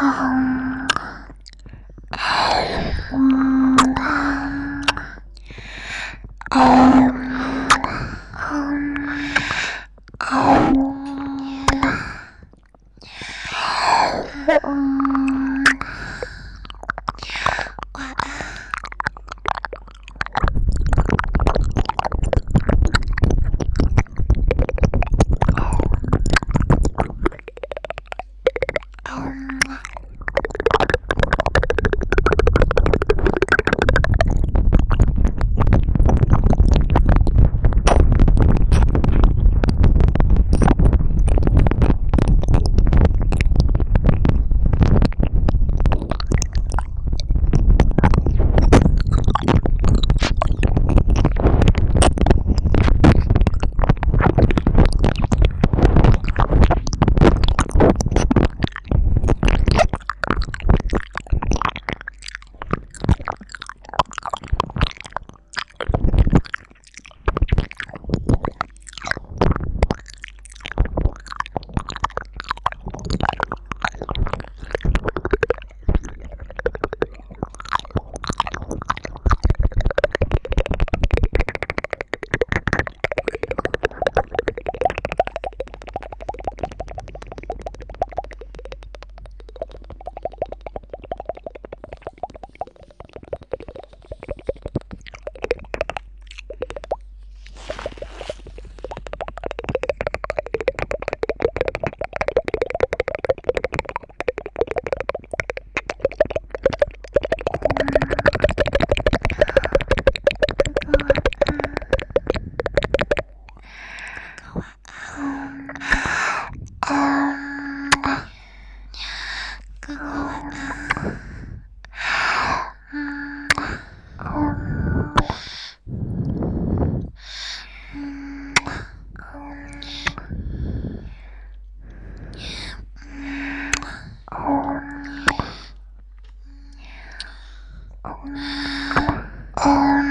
嗯 Oh. Um.